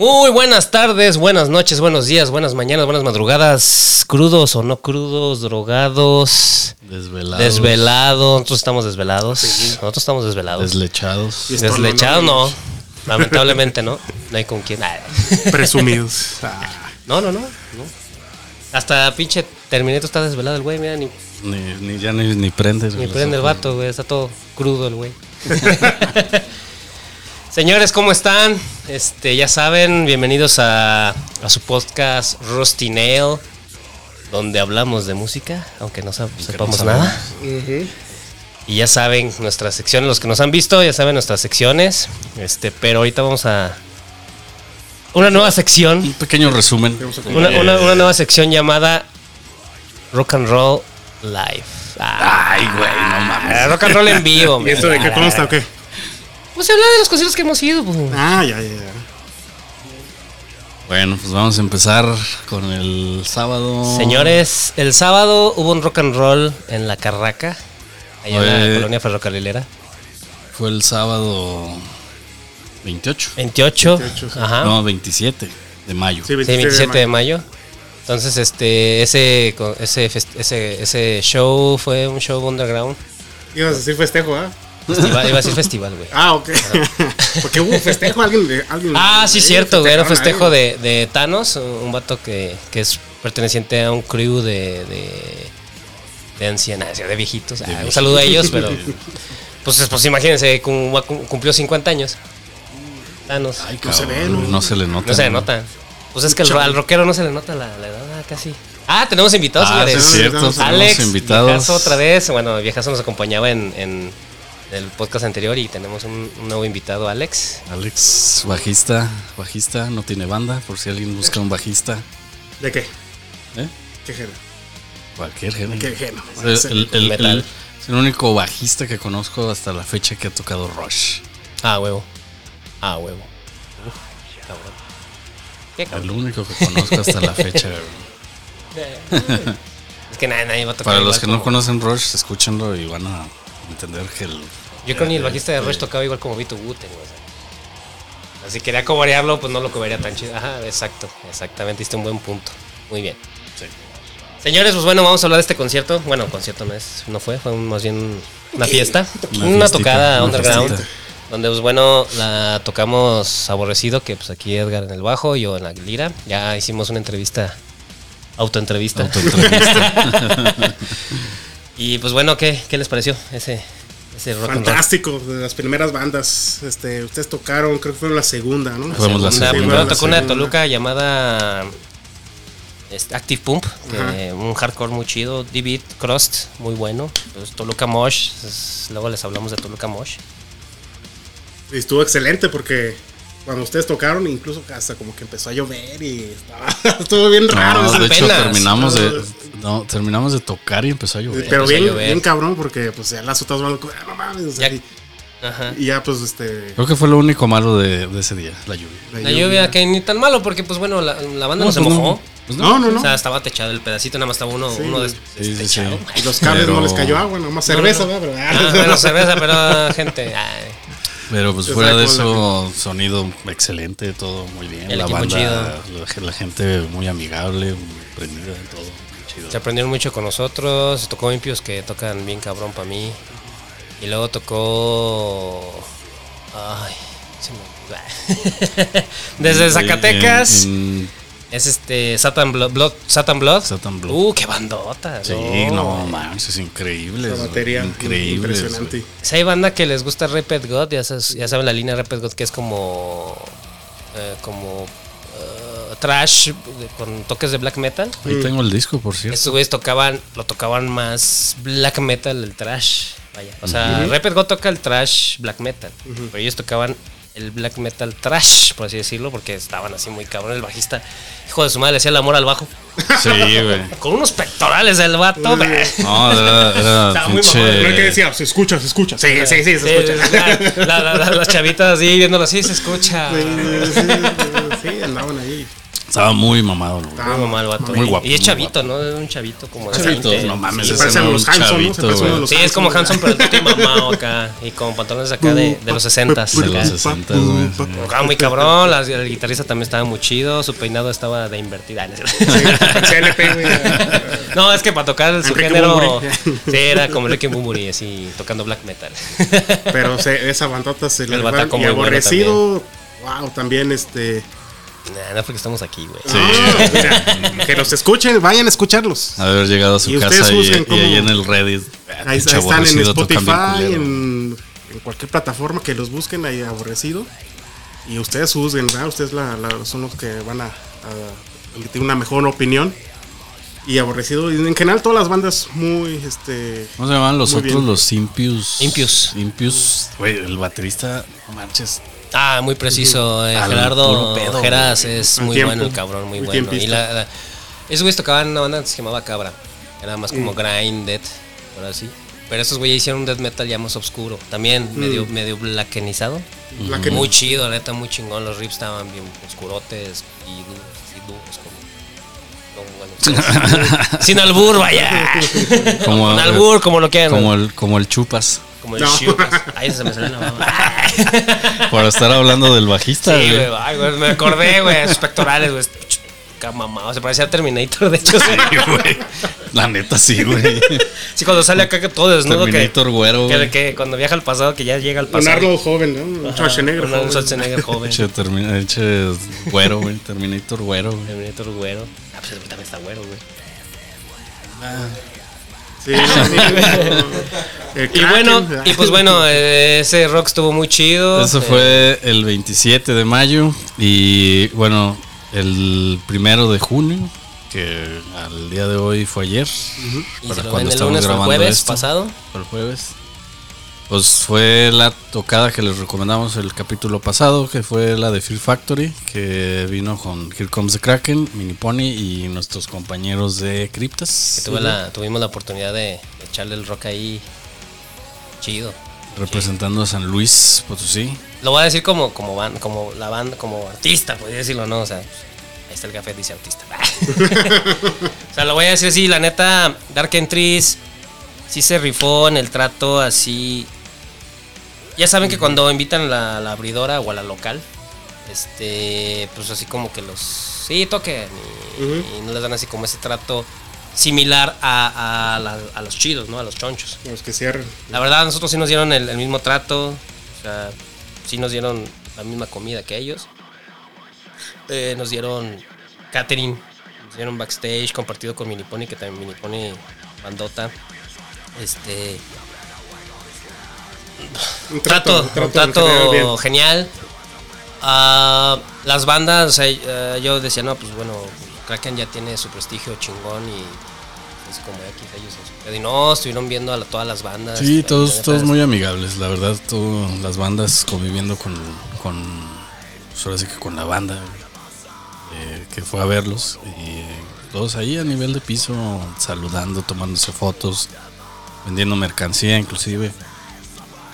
Muy buenas tardes, buenas noches, buenos días, buenas mañanas, buenas madrugadas, crudos o no crudos, drogados, Desvelados. desvelados. Nosotros estamos desvelados. Nosotros estamos desvelados. Deslechados. Deslechados no, no. Lamentablemente no. No hay con quién. Ay. Presumidos. Ah, No, no, no. no. Hasta pinche Terminator está desvelado el güey, mira, ni, Ni, ni- ya ni, ni prendes. ni prende el vato, güey. Está todo crudo el güey. Señores, ¿cómo están? Este, ya saben, bienvenidos a, a su podcast Rusty Nail, donde hablamos de música, aunque no sab- sepamos no nada. ujú. Y ya saben nuestras secciones, los que nos han visto, ya saben nuestras secciones. Este, pero ahorita vamos a una nueva sección, Un pequeño resumen. una, Eh, una- una nueva sección llamada Rock and Roll Live. Ah, Ay, güey, no mames. rock and roll en vivo. ¿Y esto de qué man. consta o qué? Pues se habla de los conciertos que hemos ido. pues. Ah, ya, ya, ya. Bueno, pues vamos a empezar con el sábado. Señores, el sábado hubo un rock and roll en la Carraca, allá en la Oye. colonia ferrocarrilera. Fue el sábado 28. 28, 28, sí. ajá. No, 27 de mayo. Sí, Sí, 27 de mayo. Entonces, este, ese, ese, ese, ese show fue un show underground. Ibas a decir festejo, ¿ah? Festival, iba a decir festival, güey. Ah, ok. Porque hubo festejo, alguien. alguien Ah, sí, ahí cierto, güey. Era un festejo de, de Thanos, un vato que, que es perteneciente a un crew de, de, de ancianas, de viejitos. Ah, un viejitos. saludo a ellos, pero. Pues, pues imagínense, cum- cum- cumplió 50 años. Thanos. Ay, No se ve, ¿no? no se le nota. No se le nota. Pues es que el- al rockero no se le nota la, la edad ah, casi. Ah, tenemos invitados, Ah, señores. es cierto. Alex, tenemos invitados. Viejazo otra vez. Bueno, Viejazo nos acompañaba en, en el podcast anterior y tenemos un, un nuevo invitado, Alex. Alex, bajista, bajista, no tiene banda, por si alguien busca un bajista. ¿De qué? ¿eh? ¿Qué género? Cualquier género. ¿Qué género? El, el- el- Metal. el- es el único bajista que conozco hasta la fecha que ha tocado Rush. Ah, huevo. Ah, huevo. Uf, cabrón. Qué El único que conozco hasta la fecha. Es que nadie, nadie va a tocar. Para los que no conocen Rush, escúchenlo y van a entender que el. Yo creo ni el bajista de Rush tocaba igual como Vito Guten, güey. o sea. Así quería coberearlo, pues no lo cobería tan chido. Ajá, exacto. Exactamente, diste un buen punto. Muy bien. Sí. Señores, pues bueno, vamos a hablar de este concierto. Bueno, concierto no es, no fue, fue más bien una fiesta. Una Una, tocada una underground. fiestita. Donde, pues bueno, la tocamos aborrecido, que pues aquí Edgar en el bajo, yo en la lira. Ya hicimos una entrevista, autoentrevista. Autoentrevista. Y pues bueno, ¿qué, qué les pareció ese, ese rock and roll? Fantástico, de las primeras bandas. Este, ustedes tocaron, creo que fueron la segunda, ¿no? Fuimos la segunda. primero la tocó una de. Toluca llamada este, Active Pump, que, un hardcore muy chido, D-Beat Crust, muy bueno. Pues, Toluca Mosh, es- luego les hablamos de Toluca Mosh. Y estuvo excelente porque cuando ustedes tocaron, incluso hasta como que empezó a llover y estaba, estuvo bien raro. No, de hecho, terminamos de, no, terminamos de tocar y empezó a llover. Pero a bien, llover. bien cabrón porque pues ya las otras bandas como, "Ah, no mames", o sea, Ya- y, Ajá. y ya pues este Creo que fue lo único malo de, de ese día, la lluvia. La lluvia que ni tan malo porque pues bueno, la, la banda no, se pues mojó. Pues No, no, no. O sea, estaba techado el pedacito, nada más estaba uno, Sí. uno des- Sí, sí. Y los cables Pero- no les cayó agua, nomás cerveza, ¿verdad? Pero, Ah, bueno, cerveza, pero gente. ay. Pero pues fuera de eso, sonido excelente, todo muy bien. El la equipo banda, chido. La, la gente muy amigable, muy prendida, todo muy chido. Se aprendieron mucho con nosotros. Tocó Impios que tocan bien cabrón para mí. Y luego tocó. Ay, se me. Desde Zacatecas. En- en- Es este Satan Blood, Blood- Satan Blood. Satan Blood. Uh, qué bandota. sí, no, manches, es increíble. La batería increíble. impresionante. Si hay banda que les gusta Repet God, ya, sabes- ya saben la línea Repet God que es como. eh, como. eh, trash con toques de black metal. Ahí tengo el disco, por cierto. Estos güeyes tocaban, lo tocaban más black metal, el trash. Vaya. O sea, Repet God toca el trash black metal. Pero ellos tocaban el black metal trash, por así decirlo, porque estaban así muy cabrón. El bajista, hijo de su madre, le hacía el amor al bajo. Sí, güey. Con unos pectorales del vato. güey. No, era, era Estaba muy pinche- mamón, que decía, se escucha, se escucha. Sí, sí, sí, se Sí, escucha. la- la- la- las chavitas así viéndolo así, se escucha. Sí, sí, sí, sí, andaban ahí. Estaba muy mamado, güey. Estaba Muy mal, vato. Muy guapo, Y es chavito, ¿no? Es un chavito como de Chavito, 20. no mames, Se ese no los un Hanson, ¿no? Chavito, los Sí, es como Hanson. Pero el tipo mamado acá. Y con pantalones acá de, de los 60 De los 60, güey. sí. Ah, muy cabrón, la- el guitarrista también estaba muy chido, su peinado estaba de invertida. ¿no? CLP, güey. No, es que para tocar su género, sí, era como Ricky Bumburi, así, tocando black metal. Pero esa bandota se le El y aborrecido. wow, también este. Nah, no porque estamos aquí, güey. Sí. No, mira, que los escuchen, vayan a escucharlos. Haber llegado a su Y casa y, y ahí en el Reddit. Ahí, están en Spotify, en, en cualquier plataforma que los busquen ahí aborrecido. Y ustedes juzguen, ¿verdad? Ustedes la- la- son los que van a, a emitir una mejor opinión. Y aborrecido, y en general todas las bandas muy, este... ¿Cómo se llaman los otros? bien. Los Impius. Impius. Impius. Güey, el baterista, no manches. Ah, muy preciso. eh, Gerardo pedo, Geras es muy tiempo. bueno el cabrón, muy, Muy bueno. Y la, la- esos güeyes tocaban una banda que se llamaba Cabra. Era más como grind death, ahora sí. Pero esos güeyes hicieron un death metal ya más oscuro. También medio, medio blackenizado. Muy chido, la neta, muy chingón. Los riffs estaban bien oscurotes y duros, y duros como. Sin albur, vaya. Como, Con albur, como lo quieran. como el, como el chupas. Como el No. Chupas. Ahí se me salió la baba. Por estar hablando del bajista. Sí, güey. ay, güey, me acordé, güey, sus pectorales, güey. Qué mamado, se parecía a Terminator, de hecho. Sí, Sí, güey. La neta, sí, güey. Sí, cuando sale acá que todo desnudo, que, Terminator güero, que, güey. que cuando viaja al pasado, que ya llega al un pasado. Arnold joven, ¿no? Un Schwarzenegger un joven. Schwarzenegger joven. Eche, termina, eche güero, güey. Terminator güero, güey. Terminator güero. Ah, pues también está güero, güey. Sí, sí, güey. El Y bueno, y pues bueno, eh, ese rock estuvo muy chido. Eso Eh, fue el 27 de mayo y bueno, el primero de junio, que al día de hoy fue ayer. y para cuando el lunes o el grabando jueves esto. pasado. El jueves. Pues fue la tocada que les recomendamos el capítulo pasado, que fue la de Fear Factory, que vino con Here Comes the Kraken, Mini Pony y nuestros compañeros de Que tuve la, tuvimos la oportunidad de echarle el rock ahí. Chido. representando a San Luis Potosí. Lo voy a decir como, como, ban- como la banda, como artista, podría decirlo, ¿no? O sea, ahí está el café, dice artista. o sea, lo voy a decir así, la neta, Dark Entries sí se rifó en el trato así. Ya saben que cuando invitan a la, la abridora o a la local, este, pues así como que los. Sí, toquen. Y, no les dan así como ese trato similar a, a la- a los chidos, ¿no? A los chonchos. Los que cierren. La verdad, nosotros sí nos dieron el, el mismo trato. O sea, sí nos dieron la misma comida que ellos. Eh, nos dieron catering. Nos dieron backstage compartido con Minipony, que también Minipony bandota. Este. Un Trato, trato, un trato, genial. Ah, las bandas, o sea, eh, yo decía, no, pues bueno, Kraken ya tiene su prestigio chingón y es como X, ellos. en su- Y no, estuvieron viendo a la- todas las bandas. Sí, todos, la todos muy amigables, la verdad, todo, las bandas conviviendo con, con pues ahora sí que con la banda eh, que fue a verlos y eh, todos ahí a nivel de piso saludando, tomándose fotos, vendiendo mercancía inclusive.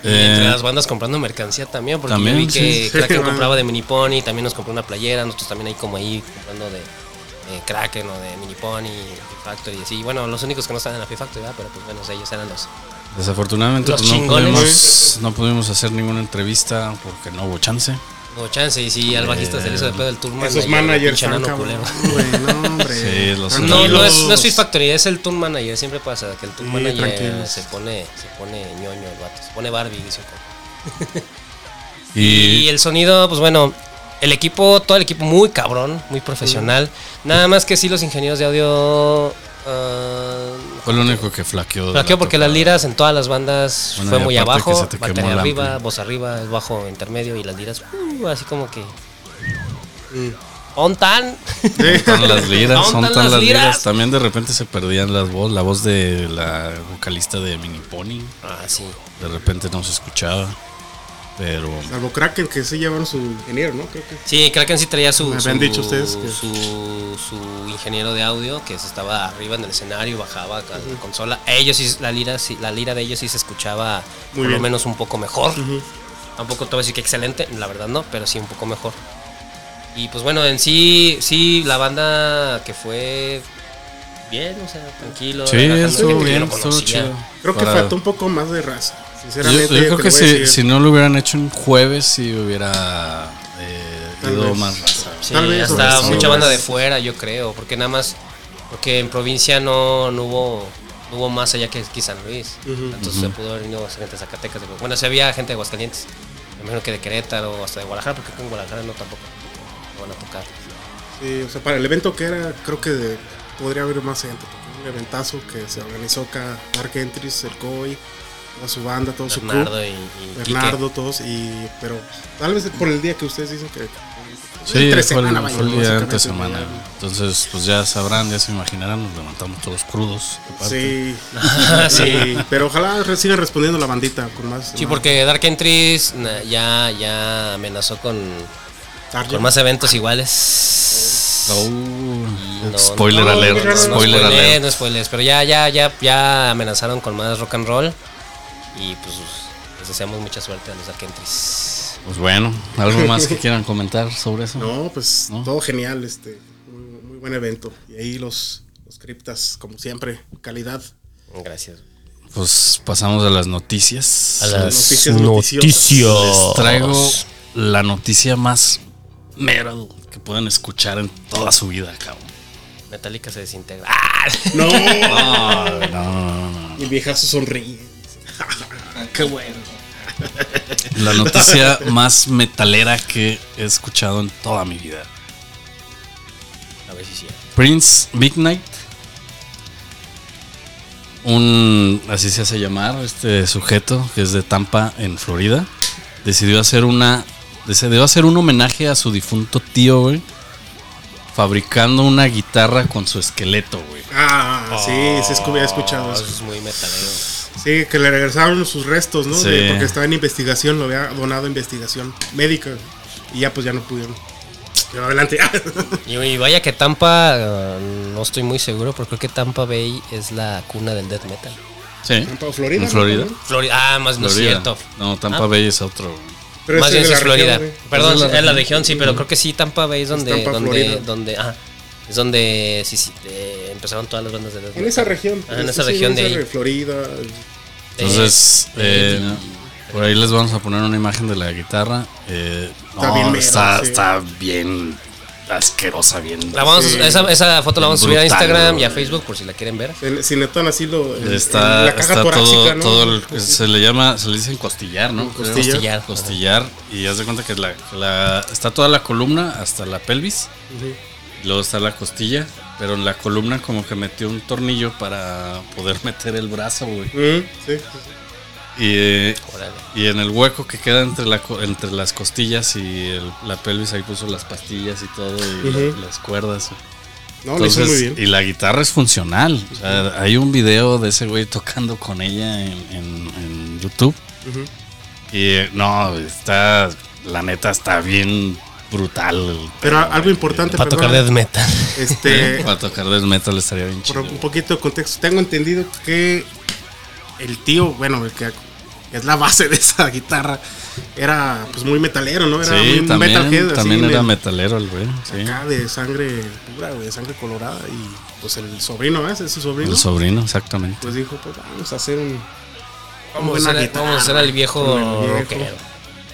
Y entre Eh, las bandas comprando mercancía también, porque también, yo vi que sí. Kraken Sí, compraba de Mini Pony, también nos compró una playera, nosotros también ahí como ahí comprando de, de Kraken o de Mini Pony, Factory, y así. Bueno, los únicos que no están en la Factory, ¿verdad? pero pues bueno, ellos eran los... desafortunadamente Los pues, no, pudimos, no pudimos hacer ninguna entrevista porque no hubo chance. No chance, y si al bajista se le hizo de pedo el tour Esos manager, managers cabrón. Güey, no, hombre. Sí, los No, no es, no es. Fear Factory, es el tour manager, siempre pasa, que el tour Sí, manager tranquilos. se pone, se pone ñoño el vato, se pone Barbie, dice. Y, Y el sonido, pues bueno, el equipo, todo el equipo muy cabrón, muy profesional. Nada más que sí, los ingenieros de audio. ah, fue lo único que flaqueó. la flaqueó porque las liras en todas las bandas Bueno, fue muy abajo, se te quemó batería arriba, ampli. voz arriba, el bajo intermedio y las liras, uh, así como que. ¿On tan? Son las liras, son ¿Dónde tan las las liras? liras? También de repente se perdían las voz, la voz de la vocalista de Mini Pony. Ah, sí. De repente no se escuchaba. Pero Salvo Kraken, que sí llevaron su ingeniero, ¿no? Creo que. Sí, Kraken sí traía su. Me habían su- dicho ustedes que- Su, su ingeniero de audio que se estaba arriba en el escenario, bajaba a la consola. Ellos sí, la lira, sí- la lira de ellos sí se escuchaba Muy por lo menos un poco mejor. Ujú. Tampoco te voy a decir que excelente, la verdad no, pero sí un poco mejor. Y pues bueno, en sí, sí, la banda que fue bien, o sea, tranquilo. Sí, yo bien, no estuvo conocía. chido. Creo que faltó un poco más de raza. Yo, Sinceramente. yo creo te que lo si, si no lo hubieran hecho en jueves, sí hubiera eh, ido vez. más raza. Sí, Tal vez, hasta mucha banda de fuera, yo creo, porque nada más, porque en provincia no, no hubo no hubo más allá que aquí San Luis. Ujú. Entonces se pudo haber venido gente de Zacatecas. de- bueno, si había gente de Aguascalientes. Me imagino que de Querétaro o hasta de Guadalajara, porque con Guadalajara no tampoco no van a tocar. Sí, o sea, para el evento que era, creo que de- podría haber más gente. Porque un eventazo que se organizó acá, Dark Entries, el COI, toda su banda, todo su Bernardo crew. y, y Quique. Bernardo, todos. Y, pero tal vez por el día que ustedes dicen que. Sí, fue el, semana, fue el día de básicamente, entre semana. ya. Entonces, pues ya sabrán, ya se imaginarán, nos levantamos todos crudos. Sí, Sí. pero ojalá sigan respondiendo la bandita con más. Sí, más- porque Dark Entries ya, ya amenazó con, con más eventos iguales. Oh, No, spoiler no, alert, spoiler no alert. No spoilers, pero ya, ya, ya, ya amenazaron con más rock and roll. Y pues les deseamos mucha suerte a los Dark Entries. Pues bueno, algo más que quieran comentar sobre eso. No, pues ¿No? todo genial, este, muy, muy buen evento. Y ahí los, los criptas, como siempre, calidad. Gracias. Pues pasamos a las noticias. A las noticias noticiosas. Les traigo la noticia más metal que pueden escuchar en toda su vida, cabrón. Metallica se desintegra. ¡Ah! No, No, no, no, no. mi viejazo sonríe. Qué bueno. La noticia más metalera que he escuchado en toda mi vida. A ver si sí. Prince Big Night. Un, así se hace llamar, este sujeto que es de Tampa, en Florida, decidió hacer una, decidió hacer un homenaje a su difunto tío, güey, fabricando una guitarra con su esqueleto, güey. Ah, sí, sí, es que había escuchado eso. es muy metalero. Sí, que le regresaron sus restos, ¿no? Sí. De- porque estaba en investigación, lo había donado a investigación médica. Y ya, pues ya no pudieron. Pero adelante. Y, y vaya que Tampa, eh, no estoy muy seguro, pero creo que Tampa Bay es la cuna del death metal. Sí. Tampa, Florida. En ¿no? Florida. También. Florida, ah, más no es Florida. cierto. No, Tampa Ah. Bay es otro. Pero más bien es sí de es la región, Florida. güey. Perdón, Es es la región. región, sí, pero creo que sí, Tampa Bay es donde, Tampa, donde, Florida. donde, ah, es donde sí, sí, eh, empezaron todas las bandas de death En metal. esa región. Ah, en esa sí, región en de ahí. Florida. Entonces, Eh, eh, por ahí les vamos a poner una imagen de la guitarra. Eh, Está no, bien mero, está, sí. está bien asquerosa, bien. La vamos a- Sí. esa, esa foto la vamos a subir a Instagram y a. Facebook por si la quieren ver. Si- Si netan así lo. Está, la caja está torácica, todo, ¿no? todo el- se le llama, se le dicen costillar, ¿no? Costillar. Costillar. Y haz de cuenta que la, está toda la columna hasta la pelvis. Y luego está la costilla. Pero en la columna como que metió un tornillo para poder meter el brazo, güey. Mm, sí, sí, Y, eh, Órale. y en el hueco que queda entre, la, co- entre las costillas y el- la pelvis, ahí puso las pastillas y todo, y las cuerdas. sí. No, lo hizo muy Entonces, bien. y la guitarra es funcional. O sea, hay un video de ese güey tocando con ella en, en- en YouTube. Y no, está, la neta está bien brutal. Pero algo güey. importante, Para tocar death metal. este, Para tocar death metal estaría bien chido. un poquito de contexto, tengo entendido que el tío, bueno, el que es la base de esa guitarra, era pues muy metalero, ¿no? Era muy Sí, un también, metalhead, así, también era metalero el güey. Sí. acá de sangre pura, de sangre colorada. Y pues el sobrino, ¿eh? ¿Es su sobrino? El sobrino, exactamente. Pues dijo, pues vamos a hacer un. Vamos a hacer, guitarra vamos a hacer al viejo, rockero.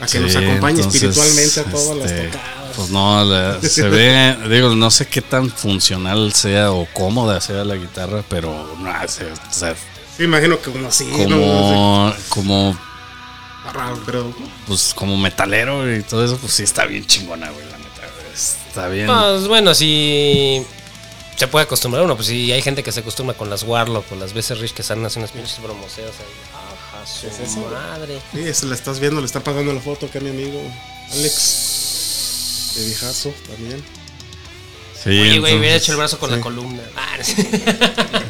A que nos acompañe entonces, espiritualmente a todas las este, tocadas. Pues no, la- se ve, digo, no sé qué tan funcional sea o cómoda sea la guitarra, pero no, se- o sea, Sí, imagino que como así, ¿no? como, como, Está raro, pero. pues, como metalero y todo eso, pues sí está bien chingona, güey, la neta. güey. Está bien. Pues bueno, si se puede acostumbrar uno, pues si hay gente que se acostumbra con las Warlock o las BC Rich que están haciendo unas pinches bromoseos ahí. Su ¿Es eso? madre. Sí, se la estás viendo, le está pasando la foto acá a mi amigo Alex. De viejazo también. Sí, Oye, güey, hubiera hecho el brazo con la columna. Ah,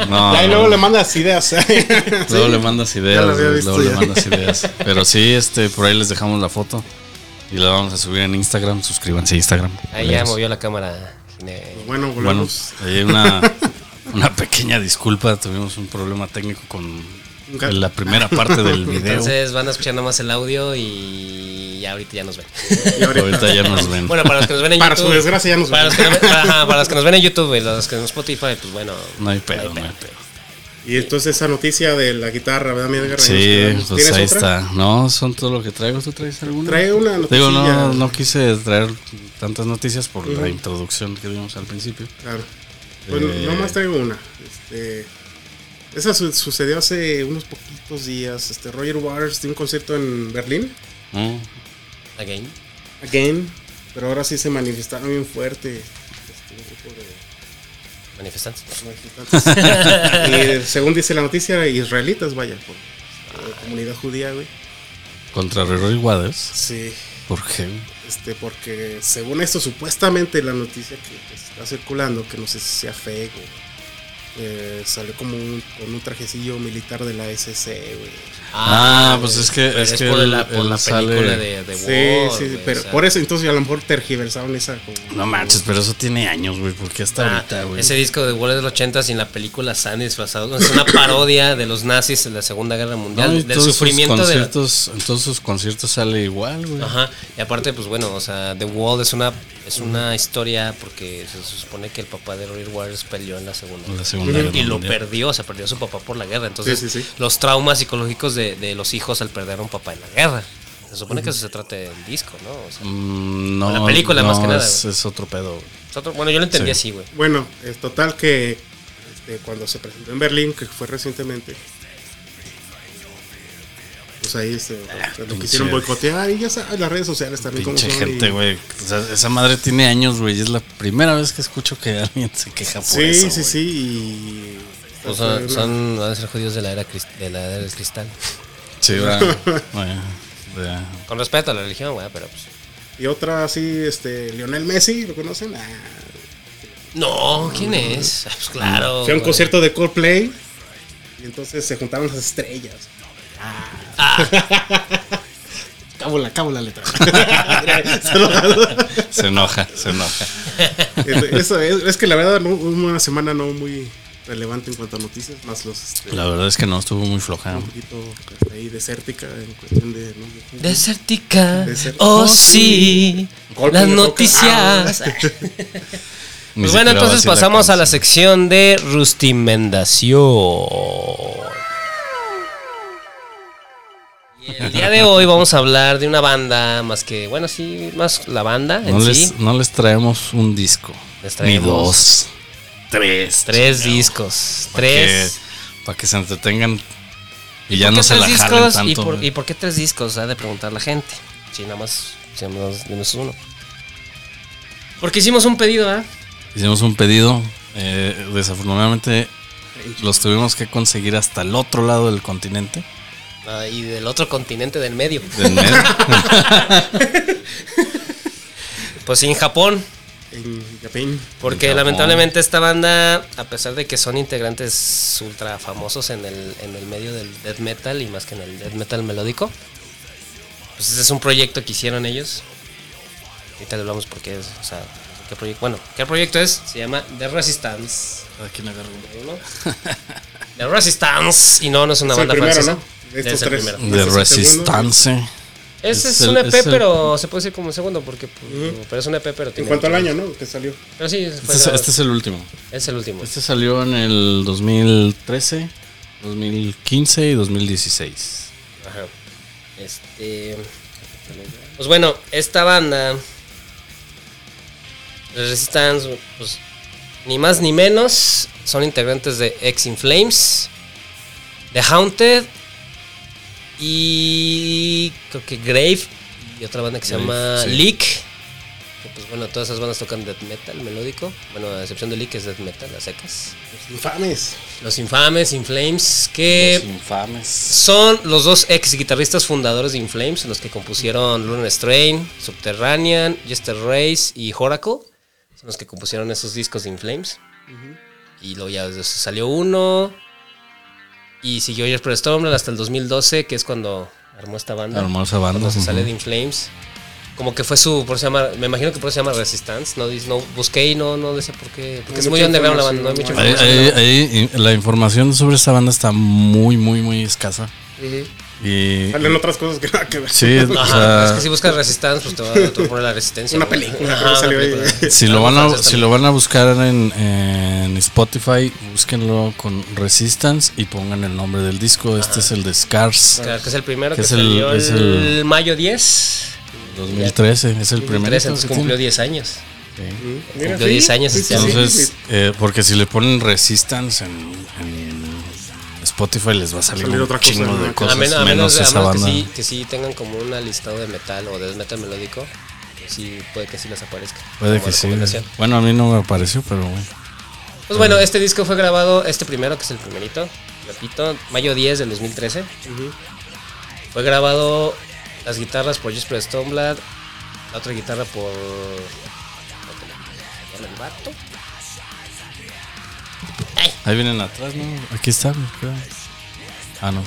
no, Ya, y no, luego le mandas ideas. luego Sí. le mandas ideas, luego le mandas ideas. Pero sí, este, por ahí les dejamos la foto y la vamos a subir en Instagram. Suscríbanse a Instagram. Ahí ya movió la cámara. Bueno, Bueno, volvemos. hay una, una pequeña disculpa. Tuvimos un problema técnico con Nunca- En la primera parte del video. Entonces van a escuchar nomás el audio y ya ahorita ya nos ven. Y ahorita- Ahorita ya nos ven. Bueno, para los que nos ven en Para YouTube. su desgracia ya nos para ven. Los que no para, ajá, para los que nos ven en YouTube y los que en Spotify, pues bueno. no hay pedo, no hay pedo. Y entonces esa noticia de la guitarra, ¿verdad, mi Edgar? Sí, ¿Tienes pues ahí otra? está. No, son todo lo que traigo. ¿Tú traes alguna? Trae una noticia. Digo, no, no quise traer tantas noticias por la Ujú. introducción que dimos al principio. Claro. Bueno, Eh, nomás traigo una. Este, esa su- sucedió hace unos poquitos días. Este, Roger Waters dio un concierto en Berlín. Mm. Again. Again. Pero ahora sí se manifestaron bien fuerte. Este, un grupo de Manifestantes. manifestantes. y según dice la noticia, israelitas, vaya, por por comunidad judía, güey. Contra Roy Waters. Sí. ¿Por qué? Este, porque según esto, supuestamente la noticia que, que está circulando, que no sé si sea fake, o, eh, salió como un, con un trajecillo militar de la SC, güey. Ah, pues es que- es que por él- la, por él la sale- película de, de Sí, War, sí, güey, pero o sea, por eso entonces a lo mejor tergiversaron esa como... No manches, pero eso tiene años, güey. ¿Por qué hasta ah, ahorita, güey? ese disco de Wall es de los 80 y en la película Sandy disfrazado es una parodia de los nazis en la Segunda Guerra Mundial, No, del sus sufrimiento de la- conciertos, En todos sus conciertos sale igual, güey. Ajá, y aparte, pues bueno, o sea, The Wall es una es una historia porque se supone que el papá de Roger Waters peleó en la segunda. La Segunda Guerra y lo perdió, o sea, perdió a su papá por la guerra. Entonces, Sí, sí, sí. los traumas psicológicos de, de los hijos al perder a un papá en la guerra. Se supone que eso se trata del disco, ¿no? O sea, Mm, no, La película, no, más que nada, Es, otro pedo, güey. es otro- bueno, yo lo entendí Sí. así, güey. Bueno, es total que este, cuando se presentó en Berlín, que fue recientemente, pues ahí este, lo pinche- quisieron boicotear y ya sabes, las redes sociales también como Pinche son. gente, y- güey. O sea, esa madre tiene años, güey. y Es la primera vez que escucho que alguien se queja por Sí, eso. sí, güey. sí. Y, O sea, son, van a ser judíos de la era, crist- de la era del cristal. Sí. Bueno. Con respeto a la religión, güey, pero pues. y otra así, este, Lionel Messi, ¿lo conocen? Ah, No, ¿quién es? Ah, Pues claro. fue a un concierto de Coldplay y entonces se juntaron las estrellas. Ah, Cabo la, cabo la letra. Se enoja, se enoja. Eso es, es que la verdad no, hubo una semana no muy relevante en cuanto a noticias, más los este, La verdad es que no estuvo muy floja. un poquito este, ahí desértica en cuestión de ¿no? Desértica. Desértica. Oh, sí. Golpe Las noticias. Ni Pues bueno, entonces pasamos a la sección de Rustimendación. Y el día de hoy vamos a hablar de una banda, más que, bueno, sí, más la banda en No sí. les, no les traemos un disco. Les Ni traemos dos. Tres. Tres discos. Tres. Para que se entretengan. Y ¿Y ya no se la discos? tanto. ¿Y por, güey. ¿Y por qué tres discos? Ha de preguntar la gente. Si nada más, si nada más dimos uno. Porque hicimos un pedido, ¿ah? Hicimos un pedido. eh, desafortunadamente los tuvimos que conseguir hasta el otro lado del continente. Ah, y del otro continente del medio. Del medio. Pues en Japón. En Japón. Porque En lamentablemente esta banda, a pesar de que son integrantes ultra famosos en el, en el medio del death metal y más que en el death metal melódico, pues ese es un proyecto que hicieron ellos. Ahorita le hablamos porque es, o sea, qué proyecto, bueno, ¿qué proyecto es? Se llama The Resistance. ¿no? The Resistance. Y no, no es una Es banda primero, francesa. ¿no? De estos Es el tres. primero. segundo. Resistance. Ese Es es, un EP, es el- pero se puede decir como el segundo, porque pues, pero es un EP, pero En tiene cuanto al año, ¿no? Que salió. Pero sí, fue Este es, este es el último. es el último. Este salió en el 2013, 2015 y 2016. Ajá. Este. Pues bueno, esta banda. Resistance, pues. Ni más ni menos. Son integrantes de X in Flames. The Haunted. Y. Creo que Grave. Y otra banda que se Grave, llama sí. Leak. Que pues bueno, todas esas bandas tocan death metal melódico. Bueno, a excepción de Leak, que es death metal, a secas. Los infames. Los Infames, In Flames. Que. Los infames. Son los dos ex guitarristas fundadores de Inflames, los que compusieron Lunar Strain, Subterranean, Jester Race y Oracle. Son los que compusieron esos discos de Inflames. Y luego ya salió uno. Y siguió Jesper Stormland hasta el 2012, que es cuando armó esta banda. Armó esa banda, Cuando se sale de Inflames. como que fue su, por se llama, me imagino que por eso se llama Resistance, no, dice- no busqué y no, no sé por qué, porque No es muy underground la banda, no hay mucha información, Ahí- información. ahí- ahí la información sobre esta banda está muy, muy, muy escasa. Ujú. Y. Salen otras cosas que nada que ver. Sí, o sea, es que si buscas Resistance, pues te va, te va a poner la resistencia. Una película, Ajá, una. Si lo, van a, francés si lo van a buscar en, en Spotify, búsquenlo con Resistance y pongan el nombre del disco. Este es el de Scars también. Que es el primero Que que, es el- salió es el, el- mayo 10. 2013. Es el primer 2013, entonces cumplió 10 años. Mira, Cumplió 10 años este año. Entonces, eh, porque si le ponen Resistance en, en Spotify les va a salir, Salir un otra cosa, chingo de cosas a menos, a menos menos, a esa menos que, sí, que sí tengan como una listado de metal o de metal melódico. pues sí, puede que sí les aparezca. Puede que sí. Bueno, a mí no me pareció, pero bueno. Pues bueno, este disco fue grabado, este primero, que es el primerito, repito, mayo 10 del 2013. Fue grabado las guitarras por Jesper Stoneblad, la otra guitarra por. ¿Se llama el vato? Ahí vienen atrás, ¿no? Aquí está, creo. Ah, no.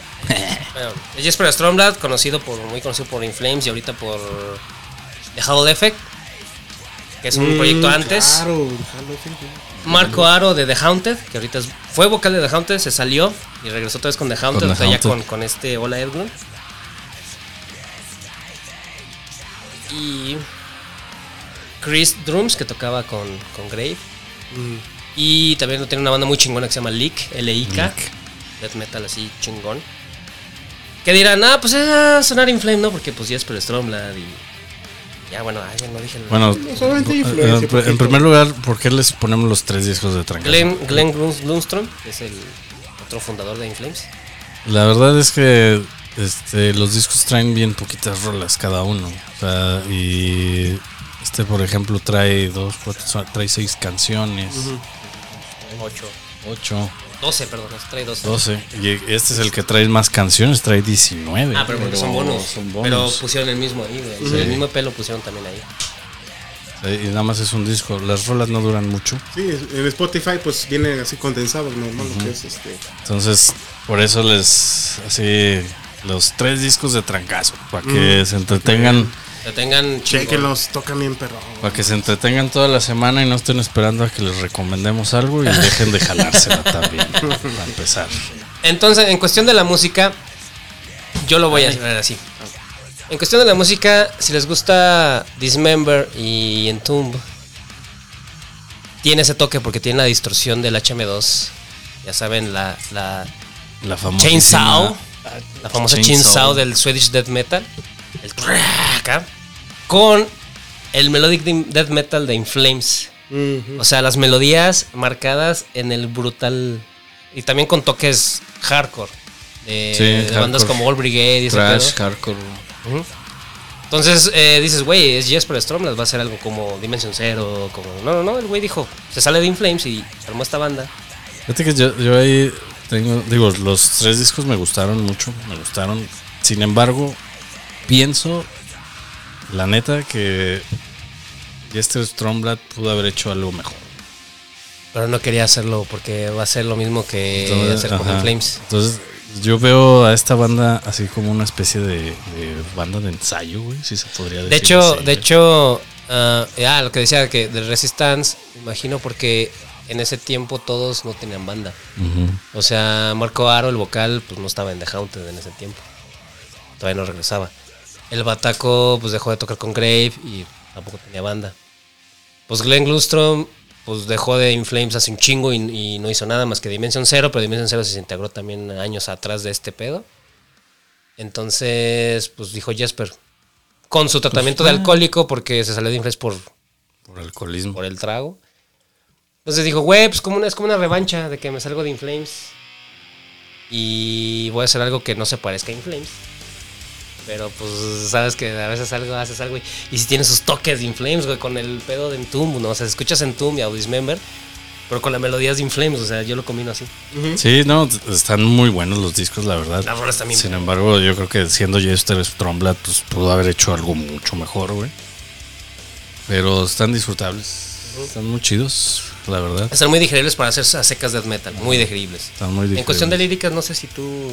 Bueno, es Jesper Stromblad, conocido por, muy conocido por Inflames y ahorita por The Halo Effect, que es un Mm, proyecto antes. Claro. Marco Aro de The Haunted, que ahorita es- fue vocal de The Haunted, se salió y regresó otra vez con The Haunted, Con The o sea, ya Haunted. con, con este Hola Edglund. Y Chris Drums, que tocaba con, con Grave. Mm. Y también tiene una banda muy chingona que se llama Leak, L-I-K. Death metal así chingón. Que dirán, ah, pues es sonar Inflame, ¿no? Porque pues ya es Stromblad y. Ya, bueno, ay, ya no dije el Bueno, solamente influencia, en, en primer lugar, ¿por qué les ponemos los tres discos de trancazo? Glenn, Glenn Blums- Blumstrom, que es el otro fundador de Inflames. La verdad es que este, los discos traen bien poquitas rolas cada uno. O sea, y este, por ejemplo, trae dos, cuatro, trae seis canciones, 8. ocho, 12, perdón, trae 12. doce. Y este es el que trae más canciones, trae 19. Ah, pero porque son bonos. Son Pero bonos. pusieron el mismo ahí, güey. Sea, El mismo pelo pusieron también ahí. Eh, Y nada más es un disco. Las rolas no duran mucho. Sí, en Spotify pues viene así condensado, normal lo que es este. Entonces, por eso les. Así. Los tres discos de trancazo. Para que se entretengan. Que tengan. Chequenlos, tocan bien perro. Para que se entretengan toda la semana y no estén esperando a que les recomendemos algo y dejen de jalársela también. Para empezar. Entonces, en cuestión de la música, yo lo voy a hacer así. En cuestión de la música, si les gusta Dismember y Entomb, tiene ese toque porque tiene la distorsión del HM2. Ya saben, la, la La famosa. Chainsaw, la famosa Chainsaw. Chainsaw del Swedish Death Metal, el acá, con el Melodic de- Death Metal de Inflames. Ujú. O sea, las melodías marcadas en el brutal. Y también con toques hardcore. De, Sí, de hardcore. bandas como All Brigade y Trash, hardcore. Entonces eh, dices, güey, es Jesper Stromland, va a ser algo como Dimension Zero. Como... No, no, no, el güey dijo, se sale de Inflames y armó esta banda. Fíjate que yo, yo ahí tengo. Digo, los tres discos me gustaron mucho. Me gustaron. Sin embargo, pienso. La neta que. Jester Stromblad pudo haber hecho algo mejor. Pero no quería hacerlo porque va a ser lo mismo que Entonces, hacer con ajá. Inflames. Entonces, yo veo a esta banda así como una especie de, de banda de ensayo, güey, si se podría decir. De hecho, así, de güey. hecho, ah, ah, lo que decía que de Resistance, imagino porque en ese tiempo todos no tenían banda. O sea, Marco Aro, el vocal, pues no estaba en The Haunted en ese tiempo. Todavía no regresaba. El Bataco, pues dejó de tocar con Grave y tampoco tenía banda. Pues Glenn Glustrom, pues dejó de Inflames hace un chingo y, y no hizo nada más que Dimension Zero, pero Dimension Zero se integró también años atrás de este pedo. Entonces, pues dijo Jesper, con su tratamiento de alcohólico, porque se salió de Inflames por, Por alcoholismo. por el trago. Entonces dijo, güey, pues como una, es como una revancha de que me salgo de Inflames. Y voy a hacer algo que no se parezca a Inflames. Pero pues sabes que a veces algo haces algo y, y si tiene sus toques de Inflames, güey, con el pedo de Entomb, ¿no? O sea, escuchas Entomb y a Dismember, pero con las melodías de Inflames, o sea, yo lo combino así. Sí, no, están muy buenos los discos, la verdad. Rolas también. Sin embargo, yo creo que siendo Jester Stromblad, pues pudo haber hecho algo mucho mejor, güey. Pero están disfrutables. Están muy chidos, la verdad. Están muy digeribles para hacer a secas death metal, muy digeribles. Están muy En cuestión de líricas, no sé si tú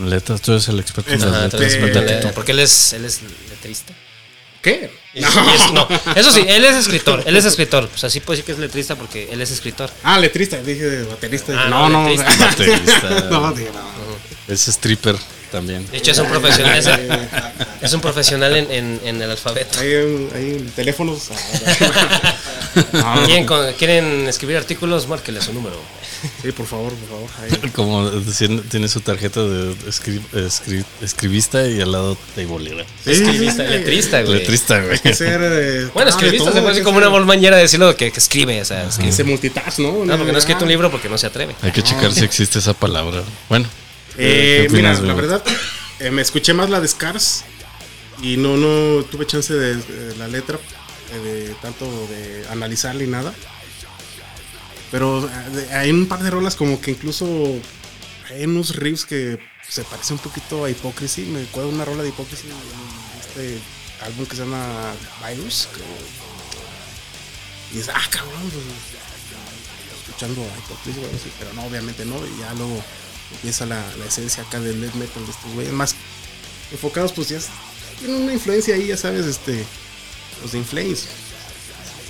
Letras, tú eres el experto en las letras. porque él es, él es letrista. ¿Qué? Es- no, eso sí, él es escritor, él es escritor. O sea, sí puedo decir que es letrista porque él es escritor. Ah, letrista, dije de baterista. Ah, no, no. Baterista. no, dije, no. Es stripper también. De hecho, es un profesional, es, es un profesional en, en- en el alfabeto. Hay, un- hay teléfonos. ah, no, ¿Quieren, con- ¿Quieren escribir artículos? Márquele su número. Sí, por favor, por favor. ahí. Como decían, tiene su tarjeta de escri- escri- escribista y al lado de bolera. Sí, Escribista, sí, letrista, güey. Letrista, güey. Hay que ser. eh, Bueno, ah, escribista todo, se puede como una manera de decirlo que, que escribe, o sea, escribe. Ese multitask, ¿no? No, porque no ha escrito un libro porque no se atreve. Hay que checar si existe esa palabra. Bueno. Eh, ¿qué mira, la verdad, eh, me escuché más la de Scars y no, no tuve chance de, de la letra, eh, de tanto de analizarla y nada. Pero eh, hay un par de rolas como que incluso hay unos riffs que se parecen un poquito a Hypocrisy. Me acuerdo una rola de Hypocrisy este álbum que se llama Virus. y dices, ah, cabrón, pues, escuchando a Hypocrisy o algo así, pero no, obviamente no. Y ya luego empieza la, la esencia acá del death metal de estos güeyes. Más enfocados, pues ya tienen una influencia ahí, ya sabes, este. Los de Inflames.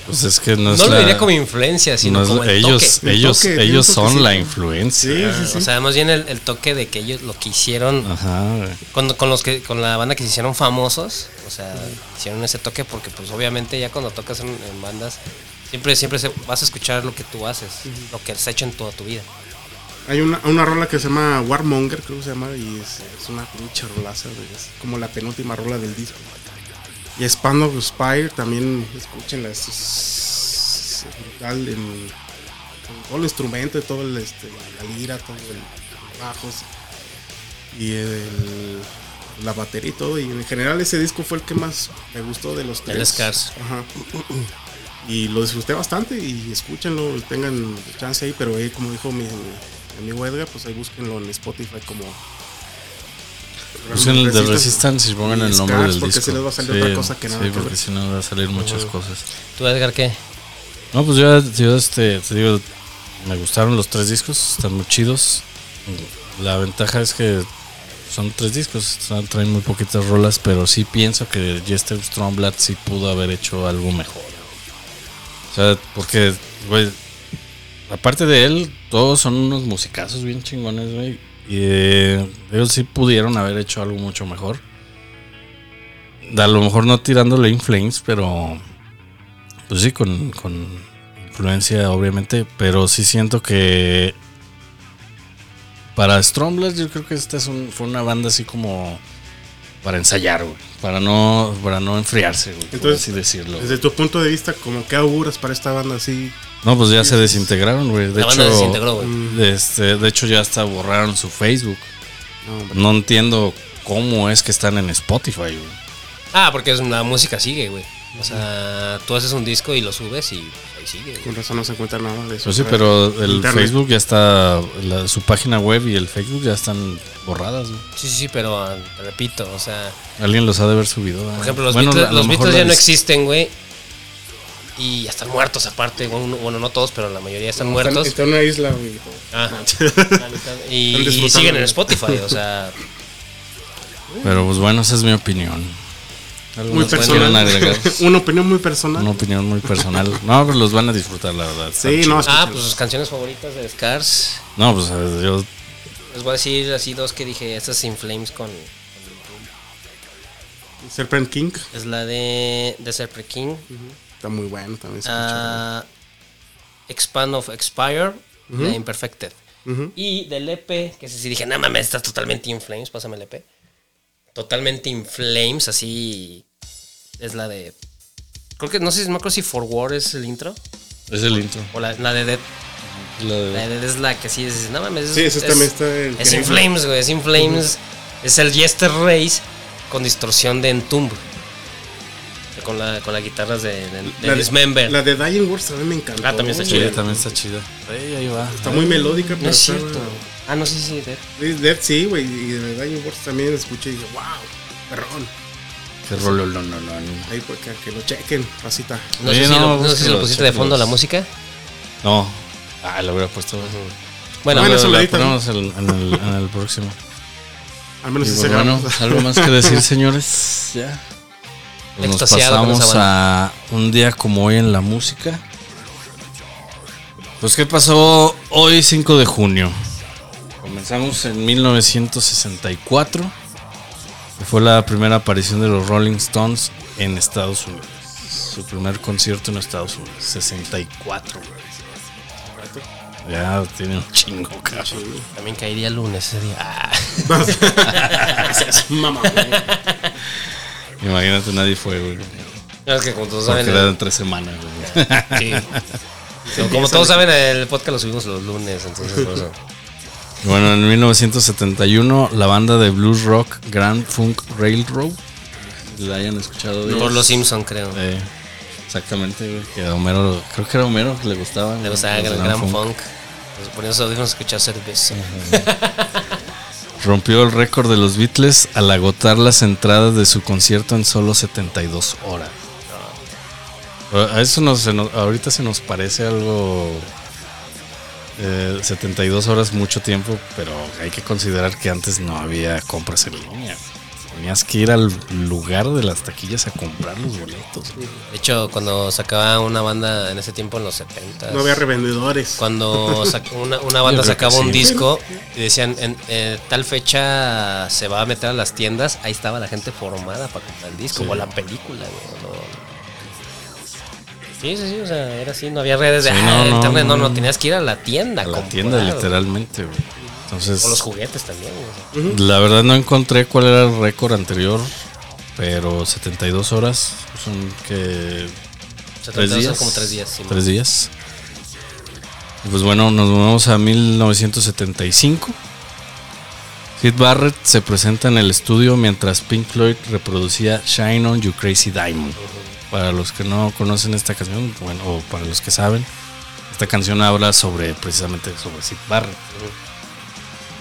Pues es que no es No lo la- diría como influencia, sino no es- como el ellos, toque. El ellos, toque, ellos son la influencia. Sí, sí, sí. O sea, más bien el, el toque de que ellos lo que hicieron Ajá, con, con los que con la banda que se hicieron famosos, o sea, hicieron ese toque porque pues obviamente ya cuando tocas en, en bandas siempre siempre se- vas a escuchar lo que tú haces, lo que has hecho en toda tu vida. Hay una, una rola que se llama Warmonger, creo que se llama, y es, es una pinche rolaza, es como la penúltima rola del disco. Y Span of Spire también, escúchenla, es, es brutal en, en todo el instrumento, y todo el, este, la lira, todo el bajos y el- la batería y todo. Y en general ese disco fue el que más me gustó de los tres. Scars. Ajá. Y lo disfruté bastante y escúchenlo, tengan chance ahí, pero ahí como dijo mi, mi amigo Edgar, pues ahí búsquenlo en Spotify como... Busquen el de Resistance y pongan y el nombre del porque disco. si les va a salir otra cosa que nada Sí, que porque ver. si no va a salir muchas cosas. ¿Tú Edgar qué? No, pues yo, yo, este, te digo, me gustaron los tres discos, están muy chidos. La ventaja es que son tres discos, traen muy poquitas rolas, pero sí pienso que Jester Stromblad sí pudo haber hecho algo mejor. O sea, porque, güey, aparte de él, todos son unos musicazos bien chingones, güey. Y eh, ellos sí pudieron haber hecho algo mucho mejor. A lo mejor no tirándole In Flames, pero pues sí, con, con influencia, obviamente. Pero sí siento que para Stromblad, yo creo que esta es un- fue una banda así como para ensayar, güey. Para no, para no enfriarse, güey. por Entonces, así decirlo. Desde tu punto de vista, como que auguras para esta banda así? No, pues ya se desintegraron, güey. De La banda hecho, desintegró, güey. Este, de hecho, ya hasta borraron su Facebook. no. No entiendo cómo es que están en Spotify, güey. Ah, porque es la música sigue, güey. O sea, tú haces un disco y lo subes y ahí sigue. güey. Con razón no se encuentra nada de eso. Pues sí, pero el Internet. Facebook ya está, la- su página web y el Facebook ya están borradas, güey. Sí, sí, sí, pero ah, repito, o sea, Alguien los ha de haber subido. por ejemplo, los Bueno, Beatles, los Beatles ya no existen, güey. Y ya están muertos aparte. Bueno, bueno, no todos, pero la mayoría están No, muertos. Está en una isla, güey. Ah. y, Están siguen en. Spotify, o sea, Pero pues bueno, esa es mi opinión. ¿Algo Muy personal. una opinión muy personal. Una opinión muy personal. No, pero los van a disfrutar, la verdad. Están Sí, no, ah, pues sus canciones favoritas de Scars. No, pues yo Les voy a decir así dos que dije, estas In Flames con, Serpent King. es la de Serpent King, Está muy bueno también. se ah, Expand of Expire, la de Imperfected. Y del EP, que es así, dije, no mames, estás totalmente in flames, pásame el EP. Totalmente in flames, así es la de. Creo que no sé, no creo si Forward es el intro. es el intro. O la, la de Dead. La de- La de Dead es la que sí dices, no mames. es- Sí, ese es, también está el Es in flames, güey, es in flames. Es el Jester Race con distorsión de Entomb. Con, la, con las guitarras de, de, de La Dismember. La de Dying Wars también me encantó. Ah, también está Sí, chida. también está chida. Sí, ahí va. Está muy melódica, pero no es está- cierto. Ah, no, sí, sí, Dead. Sí, Dead sí, güey. Y de Dying Wars también escuché y dije, wow, perrón. Qué rollo, no, no, no. Ahí pues que, que lo chequen, pasita. No, Sí, sé, si no, lo, no sé si lo pusiste de fondo chéquenlos. la música. No. Ah, lo hubiera puesto. Bueno, Bueno, eso lo ponemos en, en el, en el próximo. Al menos Y pues grado. bueno, algo más que decir, señores. Ya. Pues nos pasamos a un día como hoy en la música. Pues, ¿qué pasó hoy, 5 de junio? Comenzamos en 1964. Que fue la primera aparición de los Rolling Stones en Estados Unidos. Su primer concierto en Estados Unidos. 64, güey. Ya tiene un chingo, cabrón. También caería el lunes ese día. Ah. Mamá, güey. Imagínate, nadie fue, güey. Es que como todos Porque saben. era el- en tres semanas, güey. sí. Como- Como todos saben, el podcast lo subimos los lunes, entonces por eso. Bueno, en 1971, la banda de blues rock Grand Funk Railroad. ¿La hayan escuchado Por ellos? los Simpson, creo. Eh, exactamente, güey. Que a Homero, creo que era Homero que le gustaba. Le gustaba el Gran Funk. Pues Poniendo sus audífonos a escuchar cerveza. Rompió el récord de los Beatles al agotar las entradas de su concierto en solo 72 horas. A eso nos, se nos- ahorita se nos parece algo. eh, 72 horas, mucho tiempo, pero hay que considerar que antes no había compras en línea. Tenías que ir al lugar de las taquillas a comprar los boletos. De hecho, cuando sacaba una banda en ese tiempo, en los 70 No había revendedores. cuando una, una banda sacaba un disco y decían en eh, tal fecha se va a meter a las tiendas, ahí estaba la gente formada para comprar el disco Sí. o la película. güey, no. Sí, sí, sí, o sea, era así, no había redes de Sí, ah, no, internet, no, no. no, tenías que ir a la tienda. A la tienda, literalmente, güey. Entonces, O los juguetes también. güey. la verdad no encontré cuál era el récord anterior, pero 72 horas son que O sea, tres son días. como tres días. sí, Tres días. Y Pues bueno, nos movemos a 1975. Sid Barrett se presenta en el estudio mientras Pink Floyd reproducía Shine On You Crazy Diamond. Para los que no conocen esta canción, bueno, o para los que saben, esta canción habla sobre precisamente sobre Sid Barrett.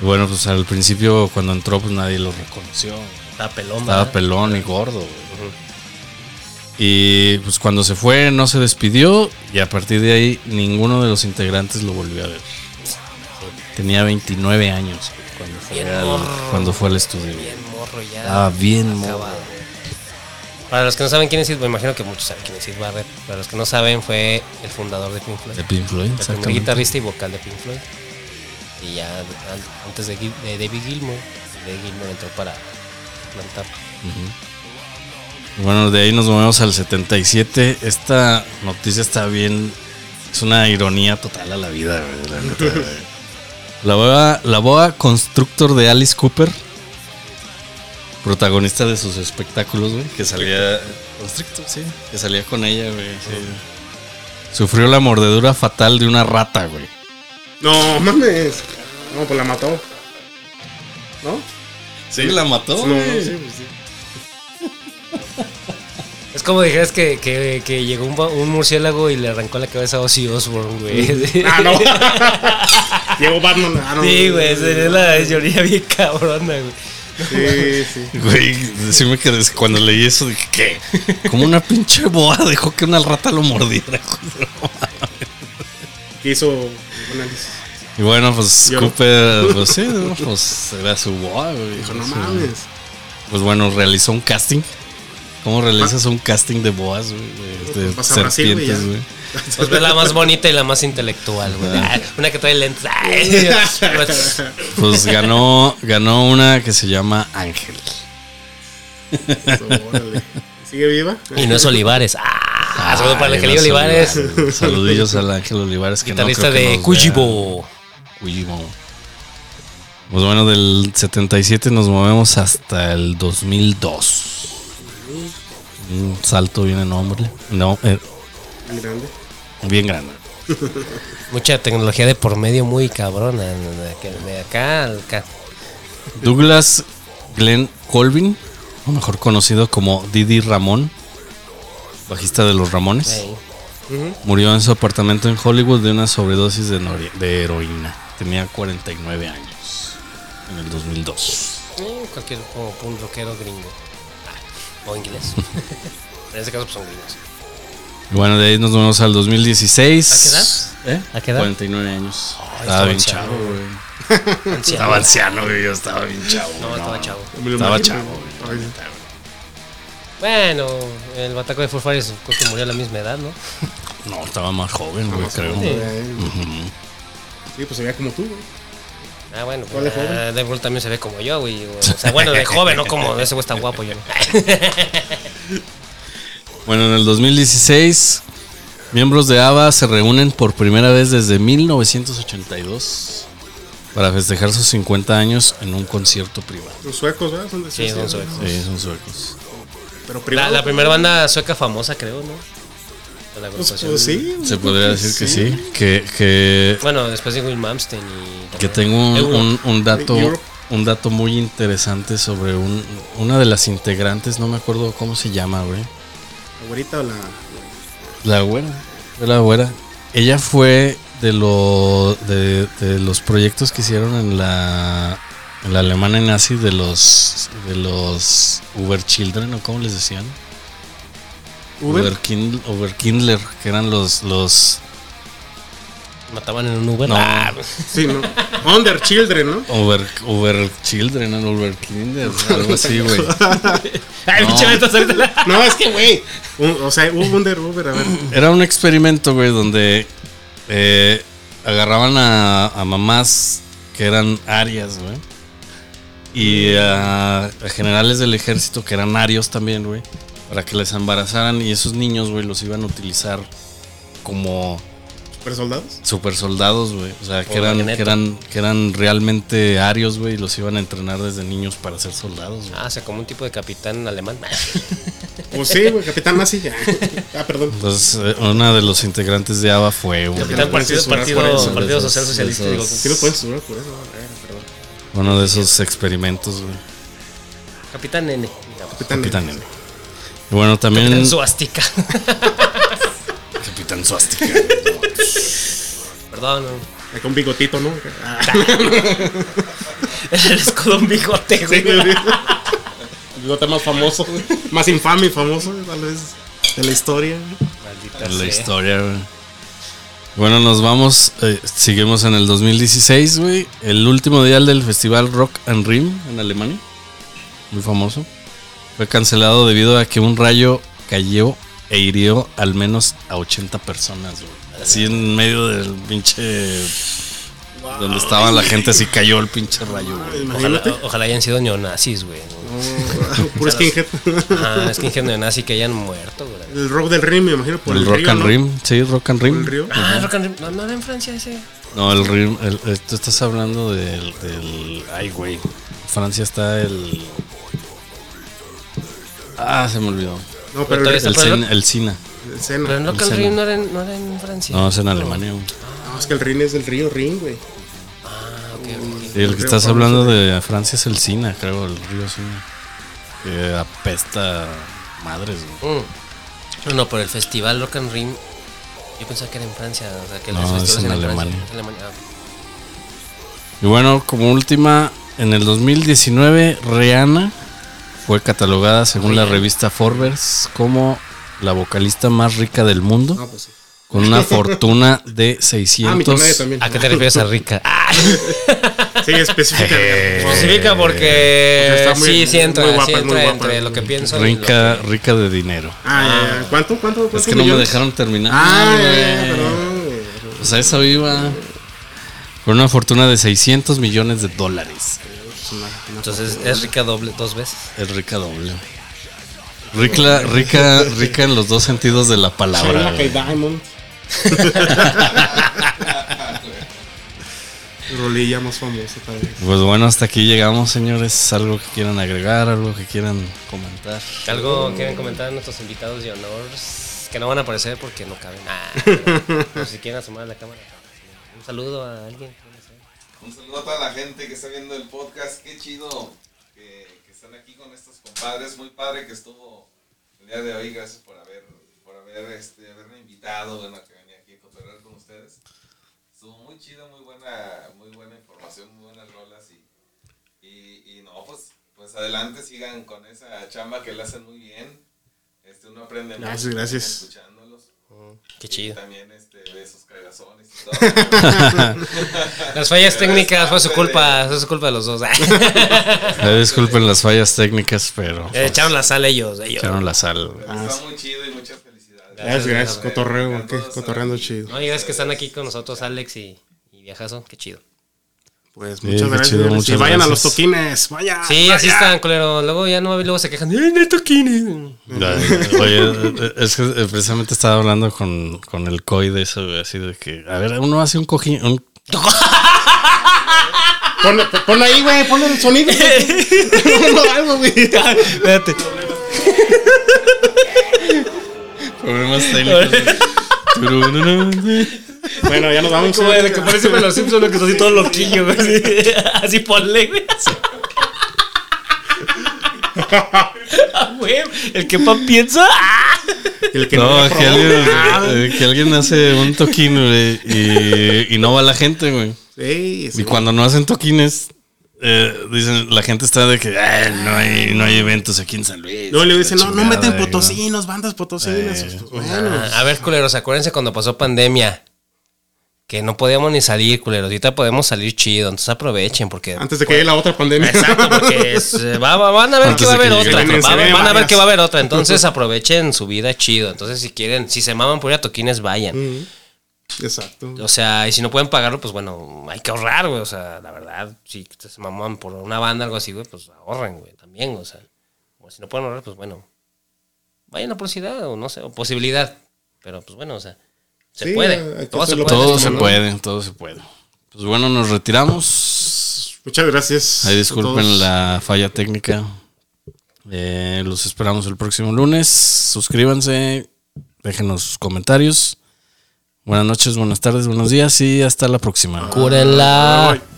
Y bueno, pues al principio cuando entró pues nadie lo reconoció. Estaba pelón, Estaba ¿verdad? pelón y gordo. Y pues cuando se fue no se despidió y a partir de ahí ninguno de los integrantes lo volvió a ver. Tenía 29 años cuando fue, Bien al, morro. cuando fue al estudio. Bien morro ya. Estaba bien morro. Para los que no saben quién es Sid, me imagino que muchos saben quién es Sid Barrett. Para los que no saben, fue el fundador de Pink Floyd. De Pink Floyd, El primer guitarrista y vocal de Pink Floyd. Y ya an- antes de, de David Gilmour, David Gilmour entró para plantar. Bueno, de ahí nos movemos al 77. Esta noticia está bien. Es una ironía total a la vida, güey, la neta. La boa, la boa constructor de Alice Cooper, protagonista de sus espectáculos, güey, que salía. Constrictor, sí. Que salía con ella, güey. sí. Sufrió la mordedura fatal de una rata, güey. No, mames. No, pues la mató. ¿No? Sí, la mató. No, güey. sí, pues sí. Es como dijeras que, que, que llegó un, ba- un murciélago y le arrancó la cabeza a Ozzy Osbourne, güey. Ah, no. Llegó Batman. Ah, no. Sí, güey, sería la teoría bien cabrona, güey. Sí, sí. Güey, sí me quedé cuando leí eso dije, ¿qué? Como una pinche boa dejó que una rata lo mordiera. güey. ¿Qué hizo un análisis? Y bueno, pues Lloró. Cooper, pues sí, pues era su boa, güey. Dijo, no mames. Pues bueno, realizó un casting. ¿Cómo realizas un casting de boas, güey? De, Brasil, güey, serpientes, güey. Pues ve la más bonita y la más intelectual, güey. Ah, Una que trae lentes. Ay. Pues ganó, ganó una que se llama Ángel. Órale. ¿Sigue viva? Y no es Olivares. Ah, saludo para el Angelillo no, Olivares. Saludillos, Saludillos al Ángel Olivares. Que no Guitarrista que de Cuyibo. Cuyibo. Pues bueno, del 77 nos movemos hasta el 2002. Un salto bien enorme. No, eh, Muy grande. bien grande. Mucha tecnología de por medio muy cabrona. De acá- de acá. Douglas Glenn Colvin, o mejor conocido como Didi Ramón, bajista de los Ramones, murió en su apartamento en Hollywood de una sobredosis de, heroína. Tenía 49 años en el 2002. Eh, Cualquier como un rockero gringo. O inglés. en este caso, pues son gringos. Y bueno, de ahí nos vamos al 2016. ¿A qué edad? ¿Eh? ¿A qué edad? 49 años. Ay, Estaba bien chavo, chavo, güey. Anciano. Estaba anciano, güey. Yo estaba bien chavo. No, estaba chavo. Estaba imagino, chavo, güey. Bueno, el bataco de Foo Fighters creo que murió a la misma edad, ¿no? No, estaba más joven, güey, creo. Sí. Ay, Sí, pues se veía como tú, güey. Ah, bueno, ¿Cuál de pues, joven? ah, Dave Grohl también se ve como yo, güey. O sea, bueno, de joven, no como ese güey está guapo, yo no. Bueno, en el 2016, miembros de ABBA se reúnen por primera vez desde 1982 para festejar sus 50 años en un concierto privado. Los suecos, ¿verdad? Son de Sí, son suecos. Sí, son suecos. Pero La, privado. la primera banda sueca famosa, creo, ¿no? La Pues, agrupación. pues sí. Se podría decir que sí. Que, que, Bueno, después de Will Malmsteen y... que tengo un, Euro. un- un dato Europe. un dato muy interesante sobre un, una de las integrantes, no me acuerdo cómo se llama, güey. La güerita o la. La güera. Fue la güera. Ella fue de, lo, de, de los proyectos que hicieron en la, en la Alemania nazi de los de los Uber Children, o cómo les decían. Uber. Uberkind- Uberkindler, que eran los los Mataban en un Uber. No. Ah, Sí, ¿no? Under Children, ¿no? Uber, Uber Children, ¿no? Uberkinder, algo así, güey. La- No, es que, güey. O sea, Under, Uber, a ver. Era un experimento, güey, donde eh, agarraban a, a mamás que eran arias, güey. Y a, a generales del ejército que eran arios también, güey. Para que les embarazaran y esos niños, güey, los iban a utilizar como ¿Super soldados? super soldados, güey. O sea, que eran, que eran, que eran realmente arios, güey, y los iban a entrenar desde niños para ser soldados, güey. Ah, o sea, como un tipo de capitán alemán. Pues sí, güey, Capitán Nazi. ya. Ah, perdón. Entonces, eh, una de los integrantes de ABBA fue un- Capitán Partido, censurar partido, por eso. partido Esos- Social Socialista. esos- digo, Sí lo puedes subir por eso. Eh, perdón. uno de esos experimentos, güey. Capitán N. Capitán, Capitán N. bueno, también Capitán Suástica. Capitán Suástica. Perdón. no. Con bigotito, ¿no? El escudo un bigote, güey. El bigote más famoso, güey. Más infame y famoso, tal vez. De la historia. Maldita en la sea. historia, güey. Bueno, nos vamos. eh, seguimos en el 2016, güey. El último día del festival Rock and Rim en Alemania. Muy famoso. Fue cancelado debido a que un rayo cayó e hirió al menos a 80 personas, güey. Así en medio del pinche. Donde estaba la gente, así cayó el pinche rayo, güey. Ojalá, hayan sido neonazis, güey. Puro skinhead. Ah, ingenio neonazi que hayan muerto, güey. El rock del rim, me imagino, por el, El Rock río, and ¿no? Rim, sí, Rock and Por Rim. el río. Ah, Rock and Rim. No, no era en Francia ese. No, el Rim, el, el- tú estás hablando del, del. Ay, güey. Francia está el. Ah, se me olvidó. No, pero el, El, el el Sina. el Sena. Pero en Rock el no era en, no era en Francia. No, es en Alemania, güey. No, es que el rin es del río Rin, güey. Ah, ok, ok. Y el que estás hablando de- Francia es el Sina, creo, el río Sina. Que apesta madres, güey. Mm. No, no, por el festival Rock and Rim. Yo pensaba que era en Francia. O sea, que No, los es en eran Alemania. Francia. Es Alemania. Ah. Y bueno, como última, en el 2019, Rihanna fue catalogada según la revista Forbes como la vocalista más rica del mundo. No, pues sí. Con una fortuna de Ah, 600. millonaria también. ¿A qué te refieres a rica? Ah, Sí, específica. especifica porque Porque está muy- sí, sí entra, muy guapa, sí muy entra guapa. entre lo que pienso. y lo rica, que- rica de dinero. Ah, ya, ya. ¿Cuánto? ¿Cuánto? Es ¿Cuántos que no me dejaron terminar. Ah, ya, güey. perdón, güey. Pues a eso iba. Con una fortuna de 600 millones de dólares. Es una- una- Entonces es rica doble, dos veces. Es rica doble. Rica, rica, rica en los dos sentidos de la palabra. Diamond. Rolilla más famosa tal vez. Pues bueno, hasta aquí llegamos, señores. ¿Algo que quieran agregar? ¿Algo que quieran comentar? ¿Algo quieren comentar a nuestros invitados de honor? Que no van a aparecer porque no caben. Ah, no sé si quieren asomar a la cámara. Un saludo a alguien. Un saludo a toda la gente que está viendo el podcast. Qué chido que, que están aquí con estos compadres. Muy padre que estuvo el día de hoy. Gracias por haber, por haber, este, haberme invitado. Bueno, que venía aquí a cotorrear con ustedes. Estuvo muy chido, muy buena, muy buena información, muy buenas rolas. Y, y, y no, pues, pues adelante, sigan con esa chamba que la hacen muy bien. Este, uno aprende Gracias, mucho gracias. escuchándolos. Qué Y chido. también este, de esos cagazones y todo. Las fallas técnicas fue su culpa, fue su culpa de los dos. Eh, disculpen las fallas técnicas, pero Eh, Echaron la sal ellos, ellos. echaron la sal. Ah, Está muy chido y muchas felicidades. Gracias, gracias. gracias. Cotorreo, que cotorreando chido. No, y gracias que están aquí con nosotros, Alex y, y Viajazo. Qué chido. Pues Sí, muchas qué gracias. chido, muchas y vayan a los toquines. Vaya. Sí, así están, culero. Luego ya no, luego se quejan. ¡Ay, no toquines! Oye, eh, es que eh, precisamente estaba hablando con, con el COI de eso, güey, así de que, a ver, uno hace un cojín, un Pon, pon ahí, güey. Pon el sonido. Ponlo algo, güey. Espérate. problemas técnicos. Bueno, ya nos vamos. Como de que parece los Simpsons, lo que está así todo loquillo, güey. Así, así ponle, güey. así. Ah, güey, El que pan piensa. ¡ah! El que No, no, que alguien, eh, que alguien hace un toquín, güey, y, y no va la gente, güey. Sí, sí. Y cuando no hacen toquines, eh, dicen, la gente está de que "Ah, no, hay, no hay eventos aquí en San Luis. Luego le dicen, no, no chingada", meten y no. potosinos, bandas potosinas. Eh, bueno. A ver, culeros, acuérdense cuando pasó pandemia. Que no podíamos ni salir, culeros. Ahorita podemos salir chido. Entonces aprovechen, porque. Antes de que llegue la otra pandemia. Exacto, porque es- eh, va- va- van a ver Antes que va a haber otra. Va- van a ver que va a haber otra. Entonces aprovechen su vida chido. Entonces, si quieren, si se maman por ir a toquines, vayan. Mm, Exacto. O sea, y si no pueden pagarlo, pues bueno, hay que ahorrar, güey. O sea, la verdad, si se maman por una banda o algo así, güey, pues ahorren, güey, también. O sea, o si no pueden ahorrar, pues bueno, vayan a posibilidad o no sé, o posibilidad. Pero pues bueno, o sea, se Sí, puede. Todo se puede. Todo se puede, todo se puede. Pues bueno, nos retiramos. Muchas gracias. Ahí disculpen la falla técnica. Eh, los esperamos el próximo lunes. Suscríbanse, déjenos sus comentarios. Buenas noches, buenas tardes, buenos días y hasta la próxima. Cúrenla. Bye.